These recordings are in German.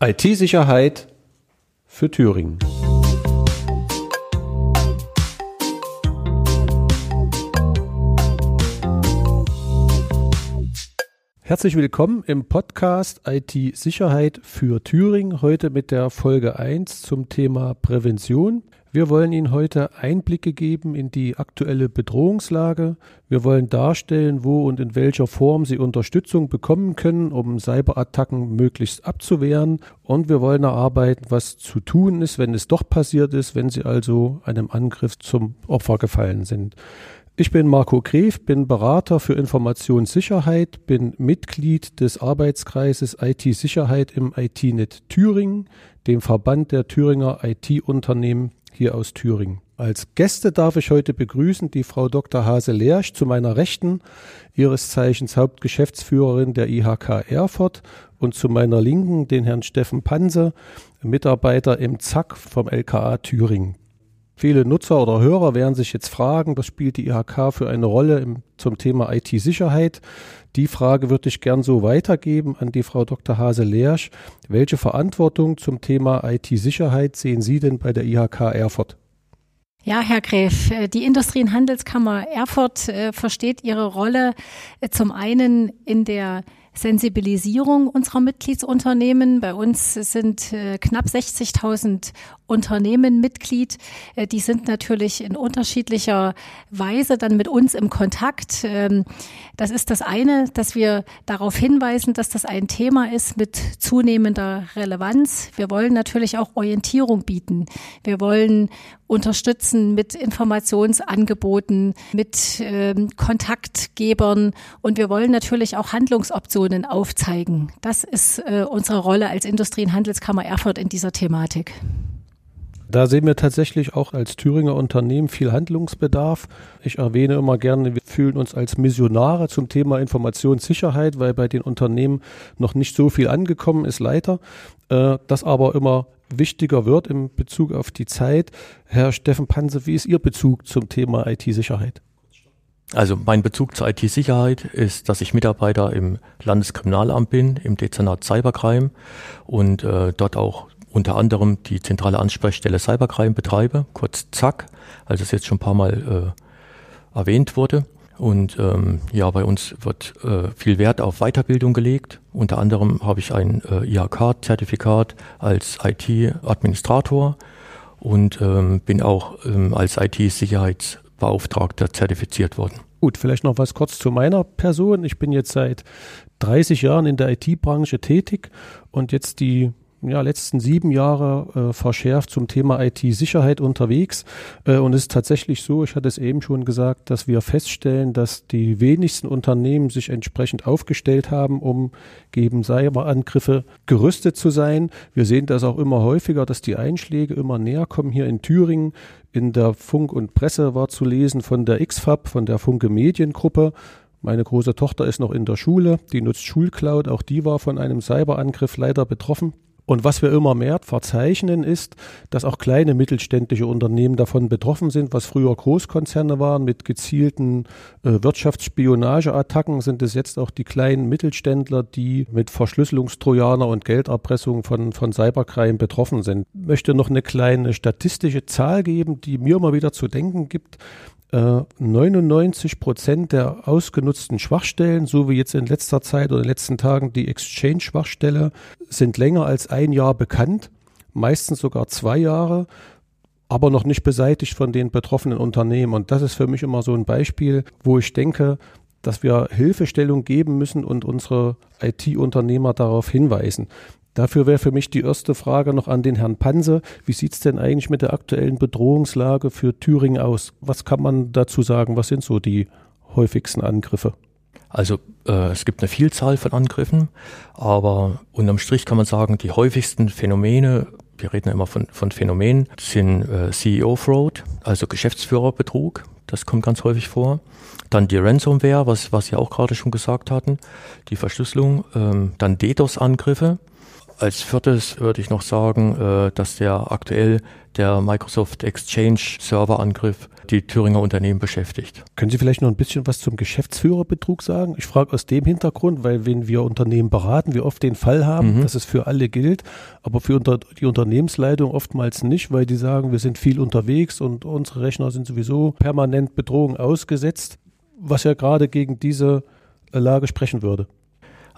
IT-Sicherheit für Thüringen. Herzlich willkommen im Podcast IT-Sicherheit für Thüringen, heute mit der Folge 1 zum Thema Prävention. Wir wollen Ihnen heute Einblicke geben in die aktuelle Bedrohungslage. Wir wollen darstellen, wo und in welcher Form Sie Unterstützung bekommen können, um Cyberattacken möglichst abzuwehren. Und wir wollen erarbeiten, was zu tun ist, wenn es doch passiert ist, wenn Sie also einem Angriff zum Opfer gefallen sind. Ich bin Marco Gref, bin Berater für Informationssicherheit, bin Mitglied des Arbeitskreises IT-Sicherheit im IT-Net Thüringen, dem Verband der Thüringer IT-Unternehmen hier aus Thüringen. Als Gäste darf ich heute begrüßen die Frau Dr. Hase-Lersch zu meiner Rechten, ihres Zeichens Hauptgeschäftsführerin der IHK Erfurt und zu meiner Linken den Herrn Steffen Panse, Mitarbeiter im ZAK vom LKA Thüringen. Viele Nutzer oder Hörer werden sich jetzt fragen, was spielt die IHK für eine Rolle im, zum Thema IT-Sicherheit? Die Frage würde ich gern so weitergeben an die Frau Dr. Hase-Lersch. Welche Verantwortung zum Thema IT-Sicherheit sehen Sie denn bei der IHK Erfurt? Ja, Herr Gräf, äh, die Industrie- und Handelskammer Erfurt äh, versteht ihre Rolle äh, zum einen in der Sensibilisierung unserer Mitgliedsunternehmen. Bei uns sind äh, knapp 60.000 Unternehmen Mitglied. Äh, die sind natürlich in unterschiedlicher Weise dann mit uns im Kontakt. Ähm, das ist das eine, dass wir darauf hinweisen, dass das ein Thema ist mit zunehmender Relevanz. Wir wollen natürlich auch Orientierung bieten. Wir wollen unterstützen mit Informationsangeboten, mit ähm, Kontaktgebern und wir wollen natürlich auch Handlungsoptionen aufzeigen. Das ist äh, unsere Rolle als Industrie- und Handelskammer Erfurt in dieser Thematik. Da sehen wir tatsächlich auch als Thüringer Unternehmen viel Handlungsbedarf. Ich erwähne immer gerne, wir fühlen uns als Missionare zum Thema Informationssicherheit, weil bei den Unternehmen noch nicht so viel angekommen ist, leider. Äh, das aber immer wichtiger wird im Bezug auf die Zeit. Herr Steffen Panse, wie ist Ihr Bezug zum Thema IT-Sicherheit? Also mein Bezug zur IT-Sicherheit ist, dass ich Mitarbeiter im Landeskriminalamt bin, im Dezernat Cybercrime und äh, dort auch unter anderem die zentrale Ansprechstelle Cybercrime betreibe, kurz ZAC, als es jetzt schon ein paar Mal äh, erwähnt wurde. Und ähm, ja, bei uns wird äh, viel Wert auf Weiterbildung gelegt. Unter anderem habe ich ein äh, IHK-Zertifikat als IT-Administrator und ähm, bin auch ähm, als IT-Sicherheitsbeauftragter zertifiziert worden. Gut, vielleicht noch was kurz zu meiner Person. Ich bin jetzt seit 30 Jahren in der IT-Branche tätig und jetzt die ja, letzten sieben Jahre äh, verschärft zum Thema IT-Sicherheit unterwegs. Äh, und es ist tatsächlich so, ich hatte es eben schon gesagt, dass wir feststellen, dass die wenigsten Unternehmen sich entsprechend aufgestellt haben, um gegen Cyberangriffe gerüstet zu sein. Wir sehen das auch immer häufiger, dass die Einschläge immer näher kommen. Hier in Thüringen in der Funk und Presse war zu lesen von der XFAB, von der Funke Mediengruppe. Meine große Tochter ist noch in der Schule, die nutzt Schulcloud, auch die war von einem Cyberangriff leider betroffen. Und was wir immer mehr verzeichnen, ist, dass auch kleine mittelständische Unternehmen davon betroffen sind, was früher Großkonzerne waren mit gezielten äh, Wirtschaftsspionageattacken, sind es jetzt auch die kleinen Mittelständler, die mit Verschlüsselungstrojaner und Gelderpressung von, von Cybercrime betroffen sind. Ich möchte noch eine kleine statistische Zahl geben, die mir immer wieder zu denken gibt. 99 äh, Prozent der ausgenutzten Schwachstellen, so wie jetzt in letzter Zeit oder in den letzten Tagen die Exchange-Schwachstelle, sind länger als ein Jahr bekannt, meistens sogar zwei Jahre, aber noch nicht beseitigt von den betroffenen Unternehmen. Und das ist für mich immer so ein Beispiel, wo ich denke, dass wir Hilfestellung geben müssen und unsere IT-Unternehmer darauf hinweisen. Dafür wäre für mich die erste Frage noch an den Herrn Panse. Wie sieht es denn eigentlich mit der aktuellen Bedrohungslage für Thüringen aus? Was kann man dazu sagen? Was sind so die häufigsten Angriffe? Also äh, es gibt eine Vielzahl von Angriffen, aber unterm Strich kann man sagen, die häufigsten Phänomene, wir reden ja immer von, von Phänomenen, sind äh, CEO-Fraud, also Geschäftsführerbetrug, das kommt ganz häufig vor. Dann die Ransomware, was, was Sie auch gerade schon gesagt hatten, die Verschlüsselung, ähm, dann DDoS-Angriffe, als viertes würde ich noch sagen, äh, dass der aktuell der Microsoft Exchange Serverangriff die Thüringer Unternehmen beschäftigt. Können Sie vielleicht noch ein bisschen was zum Geschäftsführerbetrug sagen? Ich frage aus dem Hintergrund, weil wenn wir Unternehmen beraten, wir oft den Fall haben, mhm. dass es für alle gilt, aber für unter, die Unternehmensleitung oftmals nicht, weil die sagen, wir sind viel unterwegs und unsere Rechner sind sowieso permanent Bedrohung ausgesetzt, was ja gerade gegen diese Lage sprechen würde.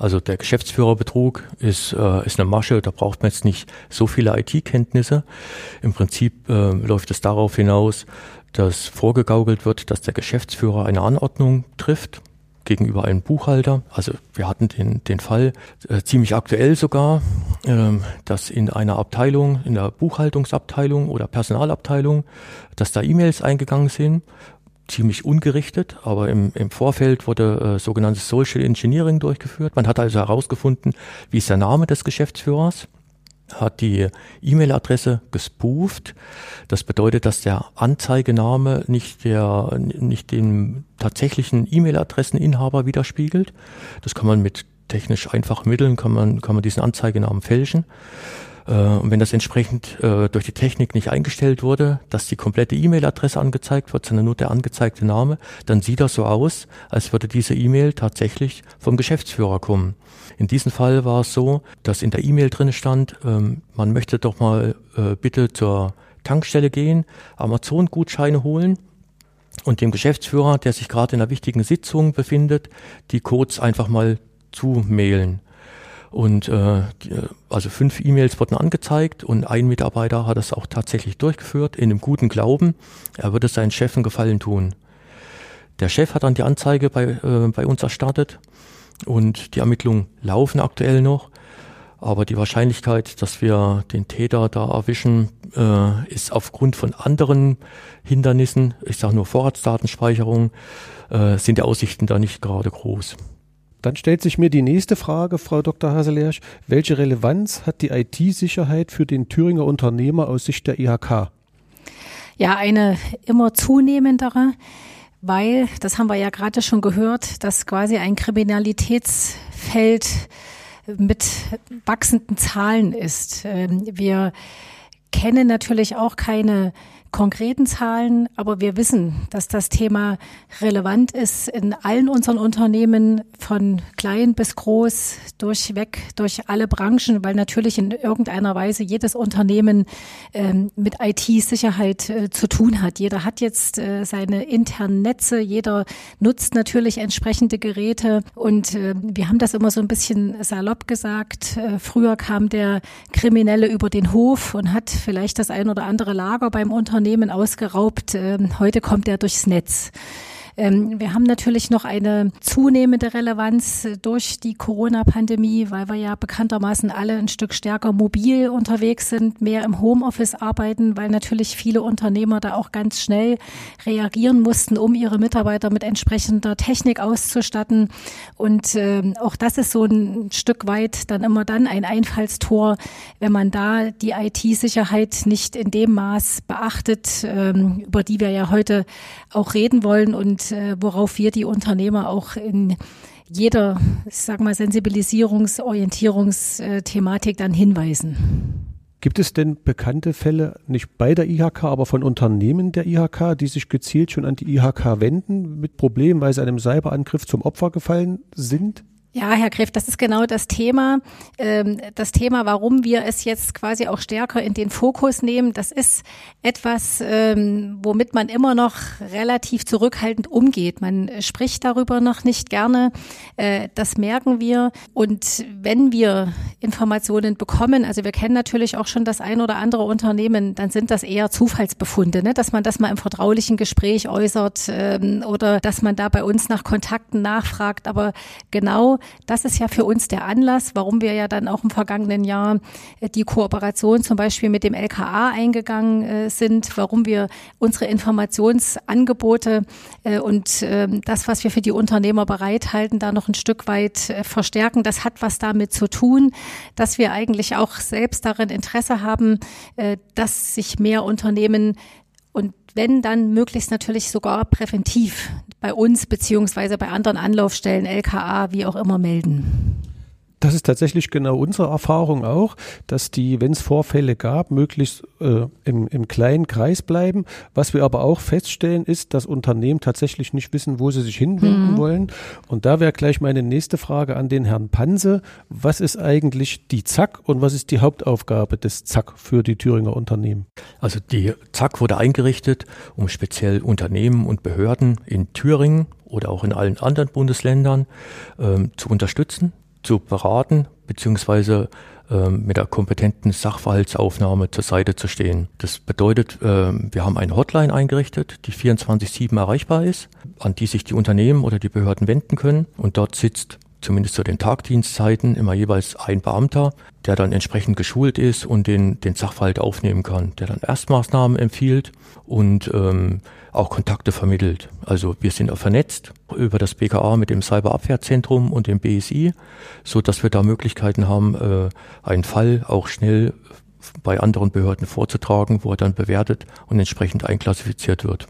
Also der Geschäftsführerbetrug ist, äh, ist eine Masche, da braucht man jetzt nicht so viele IT-Kenntnisse. Im Prinzip äh, läuft es darauf hinaus, dass vorgegaukelt wird, dass der Geschäftsführer eine Anordnung trifft gegenüber einem Buchhalter. Also wir hatten den, den Fall äh, ziemlich aktuell sogar, ähm, dass in einer Abteilung, in der Buchhaltungsabteilung oder Personalabteilung, dass da E-Mails eingegangen sind ziemlich ungerichtet, aber im, im Vorfeld wurde äh, sogenanntes Social Engineering durchgeführt. Man hat also herausgefunden, wie ist der Name des Geschäftsführers, hat die E-Mail-Adresse gespooft. Das bedeutet, dass der Anzeigename nicht der, nicht den tatsächlichen E-Mail-Adresseninhaber widerspiegelt. Das kann man mit technisch einfachen Mitteln, kann man, kann man diesen Anzeigenamen fälschen. Äh, und wenn das entsprechend äh, durch die Technik nicht eingestellt wurde, dass die komplette E-Mail-Adresse angezeigt wird, sondern nur der angezeigte Name, dann sieht das so aus, als würde diese E-Mail tatsächlich vom Geschäftsführer kommen. In diesem Fall war es so, dass in der E-Mail drin stand, ähm, man möchte doch mal äh, bitte zur Tankstelle gehen, Amazon-Gutscheine holen und dem Geschäftsführer, der sich gerade in einer wichtigen Sitzung befindet, die Codes einfach mal zumailen. Und äh, die, also fünf E-Mails wurden angezeigt und ein Mitarbeiter hat das auch tatsächlich durchgeführt in einem guten Glauben. Er würde seinen Chefen Gefallen tun. Der Chef hat dann die Anzeige bei, äh, bei uns erstartet und die Ermittlungen laufen aktuell noch. Aber die Wahrscheinlichkeit, dass wir den Täter da erwischen, äh, ist aufgrund von anderen Hindernissen, ich sage nur Vorratsdatenspeicherung, äh, sind die Aussichten da nicht gerade groß. Dann stellt sich mir die nächste Frage, Frau Dr. Haselersch. Welche Relevanz hat die IT-Sicherheit für den Thüringer Unternehmer aus Sicht der IHK? Ja, eine immer zunehmendere, weil, das haben wir ja gerade schon gehört, dass quasi ein Kriminalitätsfeld mit wachsenden Zahlen ist. Ähm, wir kennen natürlich auch keine konkreten Zahlen, aber wir wissen, dass das Thema relevant ist in allen unseren Unternehmen, von klein bis groß, durchweg, durch alle Branchen, weil natürlich in irgendeiner Weise jedes Unternehmen ähm, mit IT-Sicherheit äh, zu tun hat. Jeder hat jetzt äh, seine internen Netze, jeder nutzt natürlich entsprechende Geräte und äh, wir haben das immer so ein bisschen salopp gesagt. Äh, früher kam der Kriminelle über den Hof und hat vielleicht das ein oder andere Lager beim Unternehmen Unternehmen ausgeraubt. Ähm, heute kommt er durchs Netz. Ähm, wir haben natürlich noch eine zunehmende Relevanz äh, durch die Corona-Pandemie, weil wir ja bekanntermaßen alle ein Stück stärker mobil unterwegs sind, mehr im Homeoffice arbeiten, weil natürlich viele Unternehmer da auch ganz schnell reagieren mussten, um ihre Mitarbeiter mit entsprechender Technik auszustatten. Und äh, auch das ist so ein Stück weit dann immer dann ein Einfallstor, wenn man da die IT-Sicherheit nicht in dem Maß beachtet, ähm, über die wir ja heute auch reden wollen und äh, worauf wir die Unternehmer auch in jeder, ich sag mal, Sensibilisierungs-, Orientierungsthematik dann hinweisen. Gibt es denn bekannte Fälle, nicht bei der IHK, aber von Unternehmen der IHK, die sich gezielt schon an die IHK wenden mit Problemen, weil sie einem Cyberangriff zum Opfer gefallen sind? Ja, Herr Greff, das ist genau das Thema. Ähm, das Thema, warum wir es jetzt quasi auch stärker in den Fokus nehmen, das ist etwas, ähm, womit man immer noch relativ zurückhaltend umgeht. Man spricht darüber noch nicht gerne. Äh, das merken wir. Und wenn wir Informationen bekommen, also wir kennen natürlich auch schon das ein oder andere Unternehmen, dann sind das eher Zufallsbefunde, ne? dass man das mal im vertraulichen Gespräch äußert ähm, oder dass man da bei uns nach Kontakten nachfragt. Aber genau das ist ja für uns der Anlass, warum wir ja dann auch im vergangenen Jahr äh, die Kooperation zum Beispiel mit dem LKA eingegangen äh, sind, warum wir unsere Informationsangebote äh, und ähm, das, was wir für die Unternehmer bereithalten, da noch ein Stück weit verstärken. Das hat was damit zu tun, dass wir eigentlich auch selbst darin Interesse haben, dass sich mehr Unternehmen wenn dann möglichst natürlich sogar präventiv bei uns beziehungsweise bei anderen Anlaufstellen, LKA, wie auch immer melden. Das ist tatsächlich genau unsere Erfahrung auch, dass die, wenn es Vorfälle gab, möglichst äh, im, im kleinen Kreis bleiben. Was wir aber auch feststellen, ist, dass Unternehmen tatsächlich nicht wissen, wo sie sich hinwenden mhm. wollen. Und da wäre gleich meine nächste Frage an den Herrn Panse. Was ist eigentlich die ZAK und was ist die Hauptaufgabe des ZAK für die Thüringer Unternehmen? Also die ZAK wurde eingerichtet, um speziell Unternehmen und Behörden in Thüringen oder auch in allen anderen Bundesländern ähm, zu unterstützen zu beraten beziehungsweise ähm, mit der kompetenten Sachverhaltsaufnahme zur Seite zu stehen. Das bedeutet, ähm, wir haben eine Hotline eingerichtet, die 24-7 erreichbar ist, an die sich die Unternehmen oder die Behörden wenden können. Und dort sitzt zumindest zu den Tagdienstzeiten immer jeweils ein Beamter, der dann entsprechend geschult ist und den, den Sachverhalt aufnehmen kann, der dann Erstmaßnahmen empfiehlt und ähm, auch Kontakte vermittelt. Also wir sind auch vernetzt über das BKA mit dem Cyberabwehrzentrum und dem BSI, so dass wir da Möglichkeiten haben, äh, einen Fall auch schnell bei anderen Behörden vorzutragen, wo er dann bewertet und entsprechend einklassifiziert wird.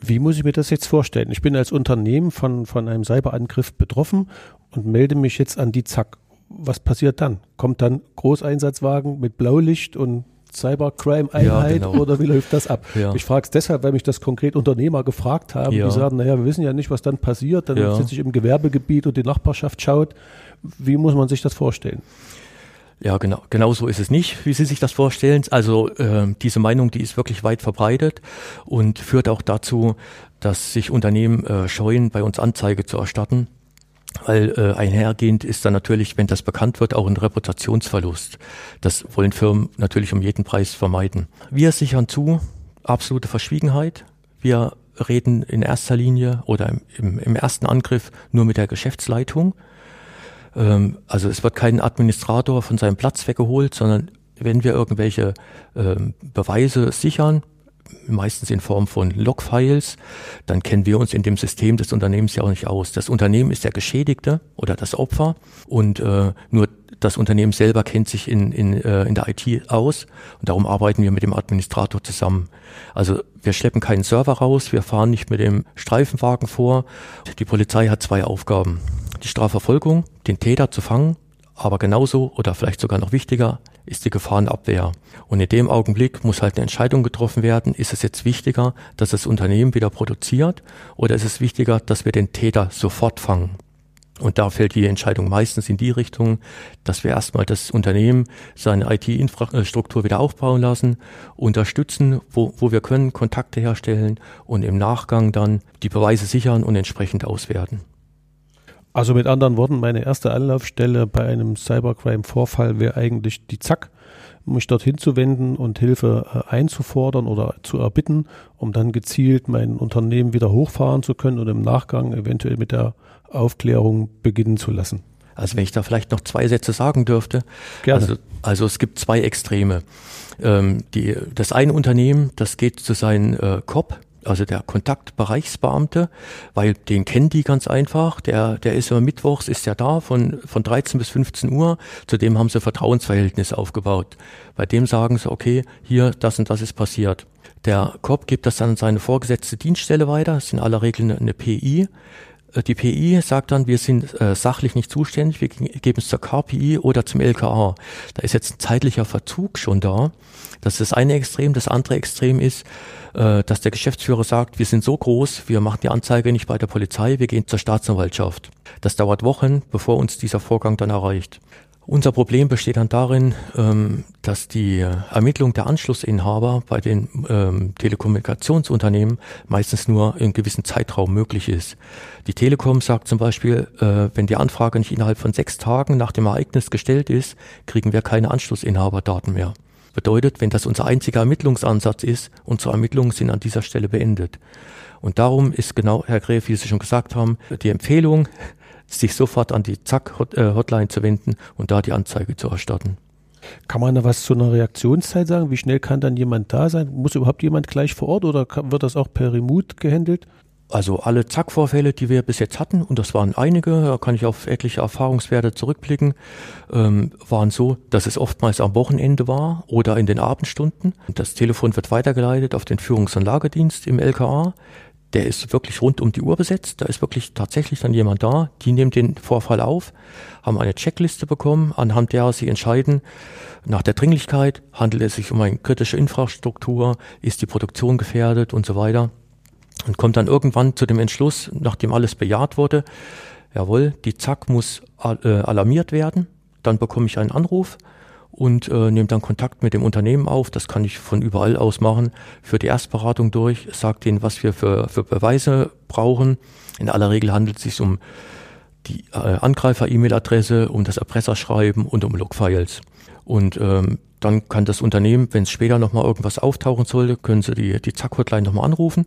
Wie muss ich mir das jetzt vorstellen? Ich bin als Unternehmen von, von einem Cyberangriff betroffen und melde mich jetzt an die Zack. Was passiert dann? Kommt dann Großeinsatzwagen mit Blaulicht und Cybercrime-Einheit ja, genau. oder wie läuft das ab? Ja. Ich frage es deshalb, weil mich das konkret Unternehmer gefragt haben, ja. die sagen, naja, wir wissen ja nicht, was dann passiert, dann sitze ich im Gewerbegebiet und die Nachbarschaft schaut. Wie muss man sich das vorstellen? Ja, genau, genau so ist es nicht, wie Sie sich das vorstellen. Also äh, diese Meinung, die ist wirklich weit verbreitet und führt auch dazu, dass sich Unternehmen äh, scheuen, bei uns Anzeige zu erstatten. Weil äh, einhergehend ist dann natürlich, wenn das bekannt wird, auch ein Reputationsverlust. Das wollen Firmen natürlich um jeden Preis vermeiden. Wir sichern zu, absolute Verschwiegenheit. Wir reden in erster Linie oder im, im ersten Angriff nur mit der Geschäftsleitung. Ähm, also es wird kein Administrator von seinem Platz weggeholt, sondern wenn wir irgendwelche ähm, Beweise sichern, meistens in Form von Logfiles, dann kennen wir uns in dem System des Unternehmens ja auch nicht aus. Das Unternehmen ist der Geschädigte oder das Opfer und äh, nur das Unternehmen selber kennt sich in, in, äh, in der IT aus und darum arbeiten wir mit dem Administrator zusammen. Also wir schleppen keinen Server raus, wir fahren nicht mit dem Streifenwagen vor. Die Polizei hat zwei Aufgaben. Die Strafverfolgung, den Täter zu fangen, aber genauso oder vielleicht sogar noch wichtiger, ist die Gefahrenabwehr. Und in dem Augenblick muss halt eine Entscheidung getroffen werden, ist es jetzt wichtiger, dass das Unternehmen wieder produziert oder ist es wichtiger, dass wir den Täter sofort fangen? Und da fällt die Entscheidung meistens in die Richtung, dass wir erstmal das Unternehmen seine IT-Infrastruktur wieder aufbauen lassen, unterstützen, wo, wo wir können, Kontakte herstellen und im Nachgang dann die Beweise sichern und entsprechend auswerten. Also mit anderen Worten, meine erste Anlaufstelle bei einem Cybercrime-Vorfall wäre eigentlich die Zack, mich dorthin zu wenden und Hilfe äh, einzufordern oder zu erbitten, um dann gezielt mein Unternehmen wieder hochfahren zu können und im Nachgang eventuell mit der Aufklärung beginnen zu lassen. Also wenn ich da vielleicht noch zwei Sätze sagen dürfte. Gerne. Also, also es gibt zwei Extreme. Ähm, die, das eine Unternehmen, das geht zu seinen äh, COP, also der Kontaktbereichsbeamte, weil den kennen die ganz einfach. Der, der ist immer mittwochs, ist ja da von, von 13 bis 15 Uhr. Zudem haben sie Vertrauensverhältnisse aufgebaut. Bei dem sagen sie, okay, hier, das und das ist passiert. Der Cop gibt das dann an seine vorgesetzte Dienststelle weiter. Das ist in aller Regel eine, eine PI. Äh, die PI sagt dann, wir sind äh, sachlich nicht zuständig, wir geben es zur KPI oder zum LKA. Da ist jetzt ein zeitlicher Verzug schon da. Das ist das eine Extrem. Das andere Extrem ist, äh, dass der Geschäftsführer sagt, wir sind so groß, wir machen die Anzeige nicht bei der Polizei, wir gehen zur Staatsanwaltschaft. Das dauert Wochen, bevor uns dieser Vorgang dann erreicht. Unser Problem besteht dann darin, ähm, dass die Ermittlung der Anschlussinhaber bei den ähm, Telekommunikationsunternehmen meistens nur in gewissen Zeitraum möglich ist. Die Telekom sagt zum Beispiel, äh, wenn die Anfrage nicht innerhalb von sechs Tagen nach dem Ereignis gestellt ist, kriegen wir keine Anschlussinhaberdaten mehr. Bedeutet, wenn das unser einziger Ermittlungsansatz ist, unsere Ermittlungen sind an dieser Stelle beendet. Und darum ist genau, Herr Gräf, wie Sie schon gesagt haben, die Empfehlung, sich sofort an die Zack-Hotline zu wenden und da die Anzeige zu erstatten. Kann man da was zu einer Reaktionszeit sagen? Wie schnell kann dann jemand da sein? Muss überhaupt jemand gleich vor Ort oder wird das auch per Remote gehandelt? Also alle Zack-Vorfälle, die wir bis jetzt hatten, und das waren einige, da kann ich auf etliche Erfahrungswerte zurückblicken, ähm, waren so, dass es oftmals am Wochenende war oder in den Abendstunden. Das Telefon wird weitergeleitet auf den Führungs- und Lagedienst im LKA. Der ist wirklich rund um die Uhr besetzt. Da ist wirklich tatsächlich dann jemand da. Die nehmen den Vorfall auf, haben eine Checkliste bekommen, anhand der sie entscheiden, nach der Dringlichkeit, handelt es sich um eine kritische Infrastruktur, ist die Produktion gefährdet und so weiter. Und kommt dann irgendwann zu dem Entschluss, nachdem alles bejaht wurde, jawohl, die Zack muss äh, alarmiert werden. Dann bekomme ich einen Anruf und äh, nehme dann Kontakt mit dem Unternehmen auf. Das kann ich von überall aus machen. Für die Erstberatung durch, sagt ihnen, was wir für, für Beweise brauchen. In aller Regel handelt es sich um die äh, Angreifer-E-Mail-Adresse, um das Erpresserschreiben und um Logfiles. Und ähm, dann kann das Unternehmen, wenn es später nochmal irgendwas auftauchen sollte, können sie die, die Zack-Hotline nochmal anrufen,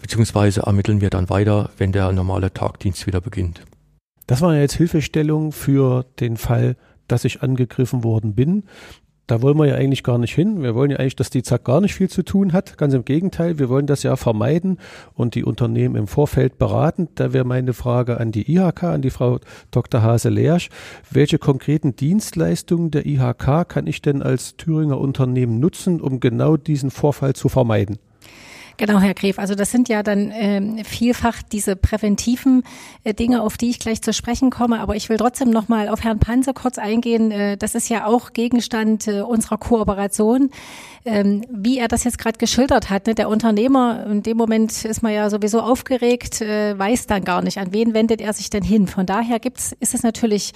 beziehungsweise ermitteln wir dann weiter, wenn der normale Tagdienst wieder beginnt. Das war jetzt Hilfestellung für den Fall, dass ich angegriffen worden bin. Da wollen wir ja eigentlich gar nicht hin. Wir wollen ja eigentlich, dass die Zack gar nicht viel zu tun hat. Ganz im Gegenteil, wir wollen das ja vermeiden und die Unternehmen im Vorfeld beraten. Da wäre meine Frage an die IHK, an die Frau Dr. Hase-Lersch. Welche konkreten Dienstleistungen der IHK kann ich denn als Thüringer Unternehmen nutzen, um genau diesen Vorfall zu vermeiden? Genau, Herr Gref. Also das sind ja dann ähm, vielfach diese präventiven äh, Dinge, auf die ich gleich zu sprechen komme. Aber ich will trotzdem noch mal auf Herrn Panzer kurz eingehen. Äh, das ist ja auch Gegenstand äh, unserer Kooperation. Ähm, wie er das jetzt gerade geschildert hat, ne? der Unternehmer, in dem Moment ist man ja sowieso aufgeregt, äh, weiß dann gar nicht, an wen wendet er sich denn hin. Von daher gibt's, ist es natürlich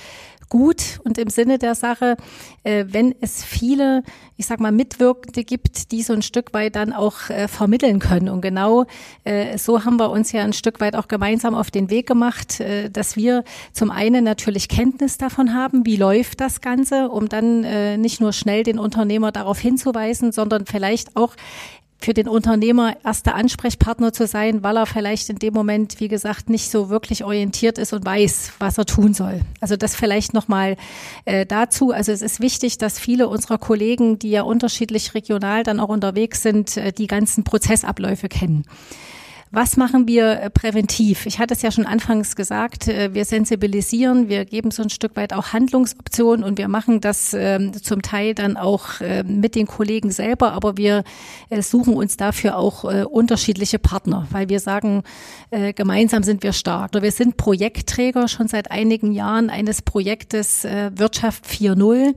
gut und im Sinne der Sache, äh, wenn es viele, ich sag mal, Mitwirkende gibt, die so ein Stück weit dann auch äh, vermitteln können. Und genau äh, so haben wir uns ja ein Stück weit auch gemeinsam auf den Weg gemacht, äh, dass wir zum einen natürlich Kenntnis davon haben, wie läuft das Ganze, um dann äh, nicht nur schnell den Unternehmer darauf hinzuweisen, sondern vielleicht auch für den Unternehmer erster Ansprechpartner zu sein, weil er vielleicht in dem Moment, wie gesagt, nicht so wirklich orientiert ist und weiß, was er tun soll. Also das vielleicht nochmal äh, dazu. Also es ist wichtig, dass viele unserer Kollegen, die ja unterschiedlich regional dann auch unterwegs sind, äh, die ganzen Prozessabläufe kennen. Was machen wir äh, präventiv? Ich hatte es ja schon anfangs gesagt, äh, wir sensibilisieren, wir geben so ein Stück weit auch Handlungsoptionen und wir machen das ähm, zum Teil dann auch äh, mit den Kollegen selber, aber wir suchen uns dafür auch unterschiedliche Partner, weil wir sagen, gemeinsam sind wir stark. Wir sind Projektträger schon seit einigen Jahren eines Projektes Wirtschaft 4.0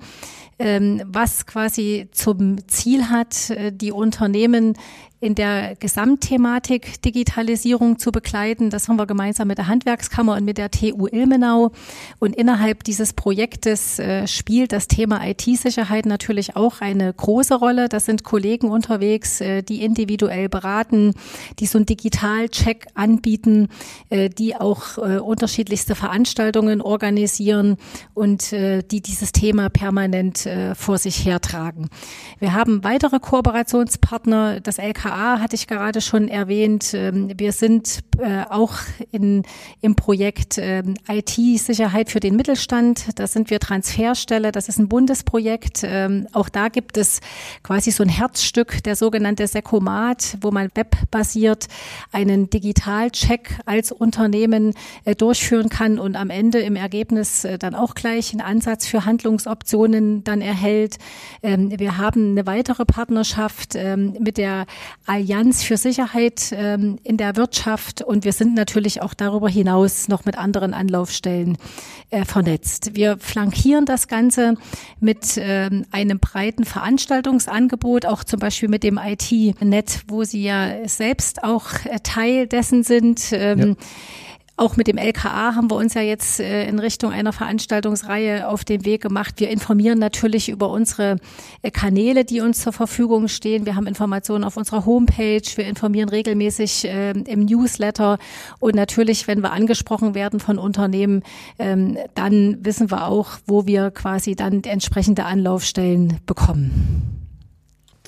ähm, was quasi zum Ziel hat, die Unternehmen in der Gesamtthematik Digitalisierung zu begleiten. Das haben wir gemeinsam mit der Handwerkskammer und mit der TU Ilmenau. Und innerhalb dieses Projektes äh, spielt das Thema IT-Sicherheit natürlich auch eine große Rolle. Das sind Kollegen unterwegs, äh, die individuell beraten, die so einen Digitalcheck anbieten, äh, die auch äh, unterschiedlichste Veranstaltungen organisieren und äh, die dieses Thema permanent äh, vor sich hertragen. Wir haben weitere Kooperationspartner, das LKA BKA hatte ich gerade schon erwähnt. Ähm, wir sind äh, auch in, im Projekt ähm, IT-Sicherheit für den Mittelstand. Da sind wir Transferstelle. Das ist ein Bundesprojekt. Ähm, auch da gibt es quasi so ein Herzstück, der sogenannte Sekomat, wo man webbasiert einen Digitalcheck als Unternehmen äh, durchführen kann und am Ende im Ergebnis äh, dann auch gleich einen Ansatz für Handlungsoptionen dann erhält. Wir haben eine weitere Partnerschaft mit der Allianz für Sicherheit ähm, in der Wirtschaft und wir sind natürlich auch darüber hinaus noch mit anderen Anlaufstellen äh, vernetzt. Wir flankieren das Ganze mit ähm, einem breiten Veranstaltungsangebot, auch zum Beispiel mit dem IT-Net, wo Sie ja selbst auch äh, Teil dessen sind. Ähm, ja. Auch mit dem LKA haben wir uns ja jetzt äh, in Richtung einer Veranstaltungsreihe auf den Weg gemacht. Wir informieren natürlich über unsere äh, Kanäle, die uns zur Verfügung stehen. Wir haben Informationen auf unserer Homepage. Wir informieren regelmäßig äh, im Newsletter. Und natürlich, wenn wir angesprochen werden von Unternehmen, ähm, dann wissen wir auch, wo wir quasi dann entsprechende Anlaufstellen bekommen.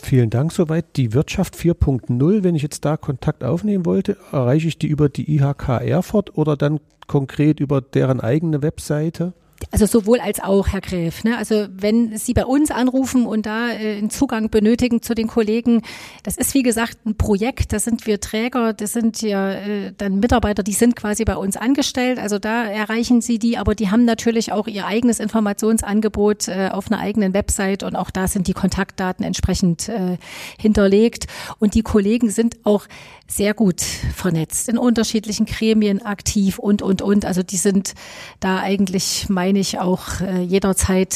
Vielen Dank soweit. Die Wirtschaft 4.0, wenn ich jetzt da Kontakt aufnehmen wollte, erreiche ich die über die IHK Erfurt oder dann konkret über deren eigene Webseite? Also sowohl als auch, Herr Gräf. Ne? Also wenn Sie bei uns anrufen und da äh, einen Zugang benötigen zu den Kollegen, das ist wie gesagt ein Projekt, da sind wir Träger, das sind ja äh, dann Mitarbeiter, die sind quasi bei uns angestellt. Also da erreichen Sie die, aber die haben natürlich auch ihr eigenes Informationsangebot äh, auf einer eigenen Website und auch da sind die Kontaktdaten entsprechend äh, hinterlegt. Und die Kollegen sind auch sehr gut vernetzt, in unterschiedlichen Gremien aktiv und, und, und. Also die sind da eigentlich, meine ich, auch äh, jederzeit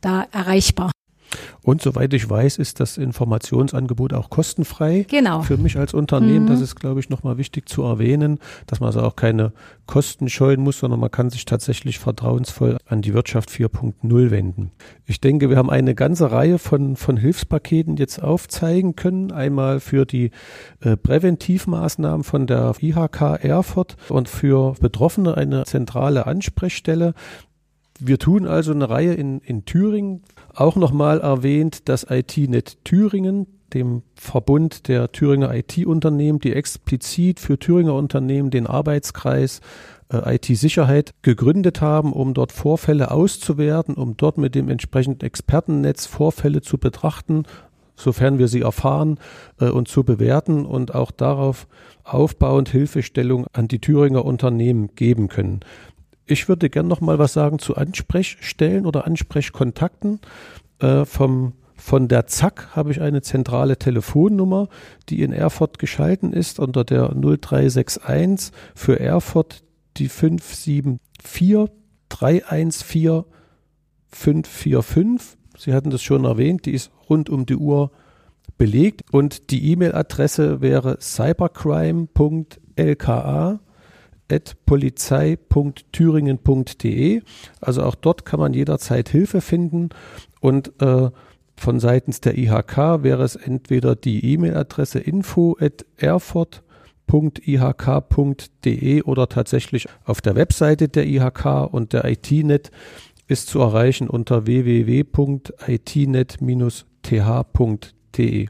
da erreichbar. Und soweit ich weiß, ist das Informationsangebot auch kostenfrei. Genau. Für mich als Unternehmen, mhm. das ist, glaube ich, nochmal wichtig zu erwähnen, dass man also auch keine Kosten scheuen muss, sondern man kann sich tatsächlich vertrauensvoll an die Wirtschaft 4.0 wenden. Ich denke, wir haben eine ganze Reihe von, von Hilfspaketen jetzt aufzeigen können. Einmal für die äh, Präventivmaßnahmen von der IHK Erfurt und für Betroffene eine zentrale Ansprechstelle. Wir tun also eine Reihe in, in Thüringen. Auch nochmal erwähnt, dass IT-Net Thüringen, dem Verbund der Thüringer IT-Unternehmen, die explizit für Thüringer Unternehmen den Arbeitskreis äh, IT-Sicherheit gegründet haben, um dort Vorfälle auszuwerten, um dort mit dem entsprechenden Expertennetz Vorfälle zu betrachten, sofern wir sie erfahren äh, und zu bewerten und auch darauf aufbauend Hilfestellung an die Thüringer Unternehmen geben können. Ich würde gern noch mal was sagen zu Ansprechstellen oder Ansprechkontakten. Äh, vom, von der ZAK habe ich eine zentrale Telefonnummer, die in Erfurt geschalten ist unter der 0361 für Erfurt die 574 314 545. Sie hatten das schon erwähnt, die ist rund um die Uhr belegt und die E-Mail-Adresse wäre cybercrime.lka polizei.thüringen.de. Also auch dort kann man jederzeit Hilfe finden und äh, von seitens der IHK wäre es entweder die E-Mail-Adresse info at erfurt.ihk.de oder tatsächlich auf der Webseite der IHK und der ITNet ist zu erreichen unter www.itnet-th.de.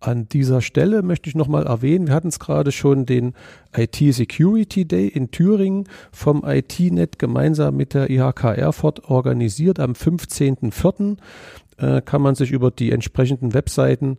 An dieser Stelle möchte ich nochmal erwähnen, wir hatten es gerade schon den IT Security Day in Thüringen vom ITNet gemeinsam mit der IHK Erfurt organisiert. Am 15.04. Äh, kann man sich über die entsprechenden Webseiten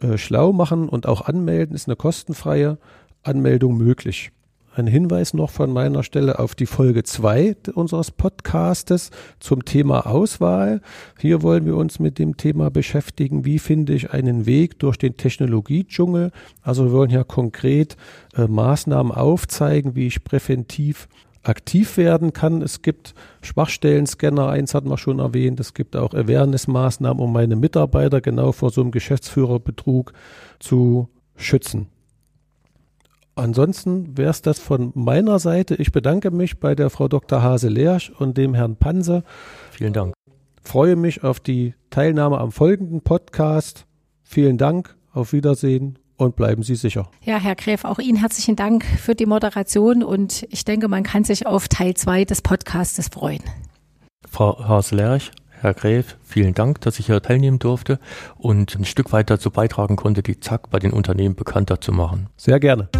äh, schlau machen und auch anmelden. Ist eine kostenfreie Anmeldung möglich. Ein Hinweis noch von meiner Stelle auf die Folge 2 unseres Podcastes zum Thema Auswahl. Hier wollen wir uns mit dem Thema beschäftigen, wie finde ich einen Weg durch den Technologiedschungel. Also wir wollen ja konkret äh, Maßnahmen aufzeigen, wie ich präventiv aktiv werden kann. Es gibt Schwachstellen-Scanner, eins hat man schon erwähnt. Es gibt auch Awareness-Maßnahmen, um meine Mitarbeiter genau vor so einem Geschäftsführerbetrug zu schützen. Ansonsten wäre es das von meiner Seite. Ich bedanke mich bei der Frau Dr. Hase-Leersch und dem Herrn Panse. Vielen Dank. Freue mich auf die Teilnahme am folgenden Podcast. Vielen Dank, auf Wiedersehen und bleiben Sie sicher. Ja, Herr Gräf, auch Ihnen herzlichen Dank für die Moderation und ich denke, man kann sich auf Teil 2 des Podcastes freuen. Frau Hase-Lerch, Herr Gräf, vielen Dank, dass ich hier teilnehmen durfte und ein Stück weit dazu beitragen konnte, die ZAK bei den Unternehmen bekannter zu machen. Sehr gerne.